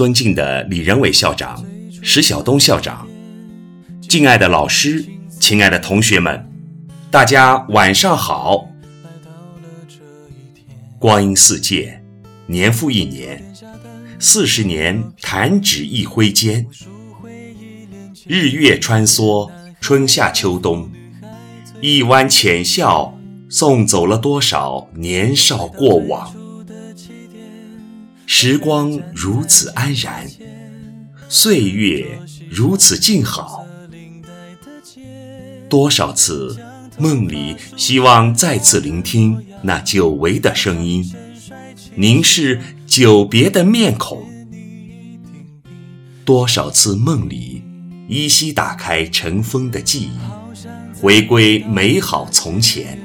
尊敬的李仁伟校长、石晓东校长，敬爱的老师，亲爱的同学们，大家晚上好。光阴似箭，年复一年，四十年弹指一挥间。日月穿梭，春夏秋冬，一弯浅笑，送走了多少年少过往。时光如此安然，岁月如此静好。多少次梦里希望再次聆听那久违的声音，凝视久别的面孔。多少次梦里依稀打开尘封的记忆，回归美好从前。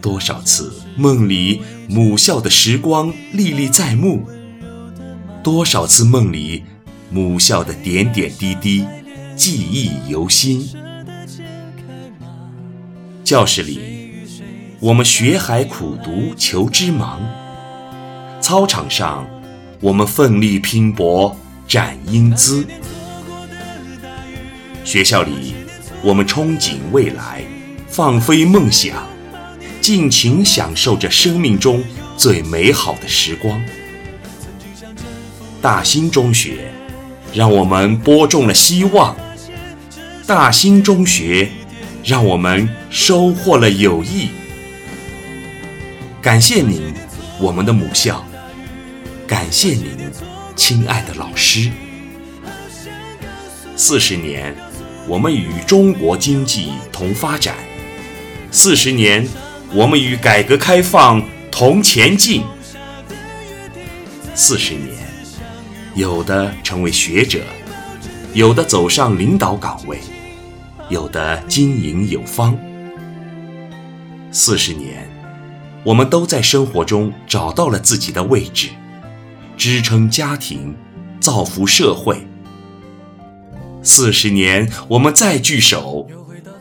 多少次梦里。母校的时光历历在目，多少次梦里母校的点点滴滴记忆犹新。教室里，我们学海苦读求知忙；操场上，我们奋力拼搏展英姿。学校里，我们憧憬未来，放飞梦想。尽情享受着生命中最美好的时光。大兴中学，让我们播种了希望；大兴中学，让我们收获了友谊。感谢您，我们的母校；感谢您，亲爱的老师。四十年，我们与中国经济同发展；四十年。我们与改革开放同前进。四十年，有的成为学者，有的走上领导岗位，有的经营有方。四十年，我们都在生活中找到了自己的位置，支撑家庭，造福社会。四十年，我们再聚首。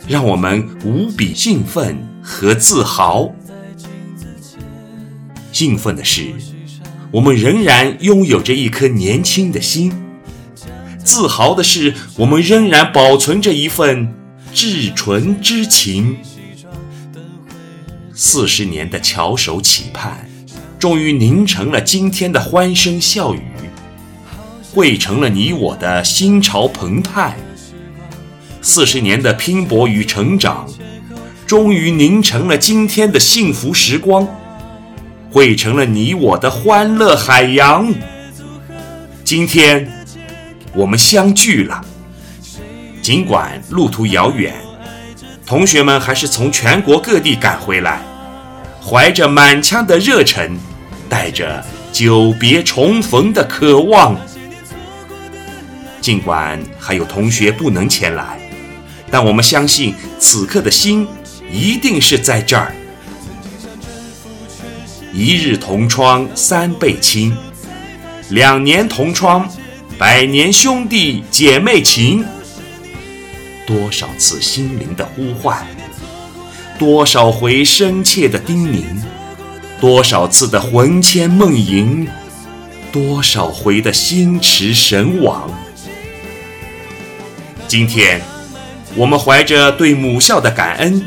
让我们无比兴奋和自豪。兴奋的是，我们仍然拥有着一颗年轻的心；自豪的是，我们仍然保存着一份至纯之情。四十年的翘首企盼，终于凝成了今天的欢声笑语，汇成了你我的心潮澎湃。四十年的拼搏与成长，终于凝成了今天的幸福时光，汇成了你我的欢乐海洋。今天，我们相聚了。尽管路途遥远，同学们还是从全国各地赶回来，怀着满腔的热忱，带着久别重逢的渴望。尽管还有同学不能前来。但我们相信，此刻的心一定是在这儿。一日同窗三倍亲，两年同窗百年兄弟姐妹情。多少次心灵的呼唤，多少回深切的叮咛，多少次的魂牵梦萦，多少回的心驰神往。今天。我们怀着对母校的感恩，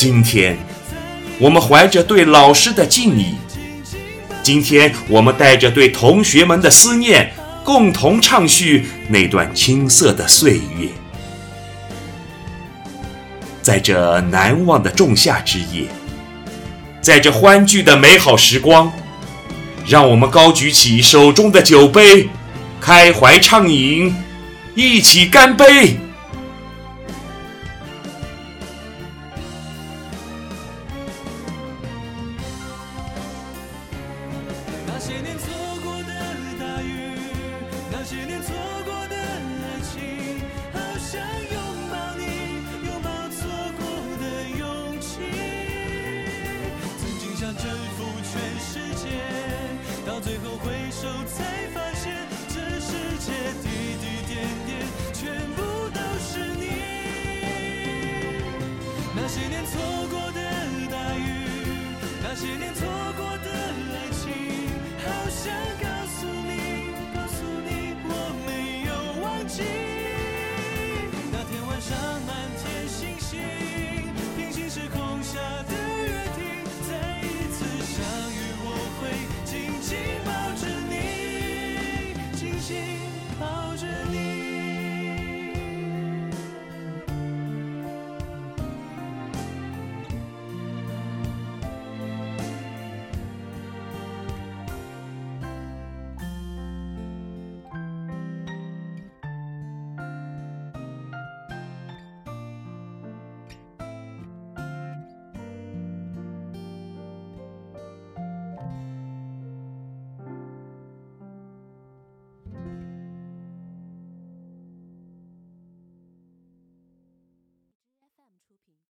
今天我们怀着对老师的敬意，今天我们带着对同学们的思念，共同唱叙那段青涩的岁月。在这难忘的仲夏之夜，在这欢聚的美好时光，让我们高举起手中的酒杯，开怀畅饮，一起干杯！错过的爱情好想拥抱你拥抱错过的勇气曾经想征服全世界到最后回首才发现这世界滴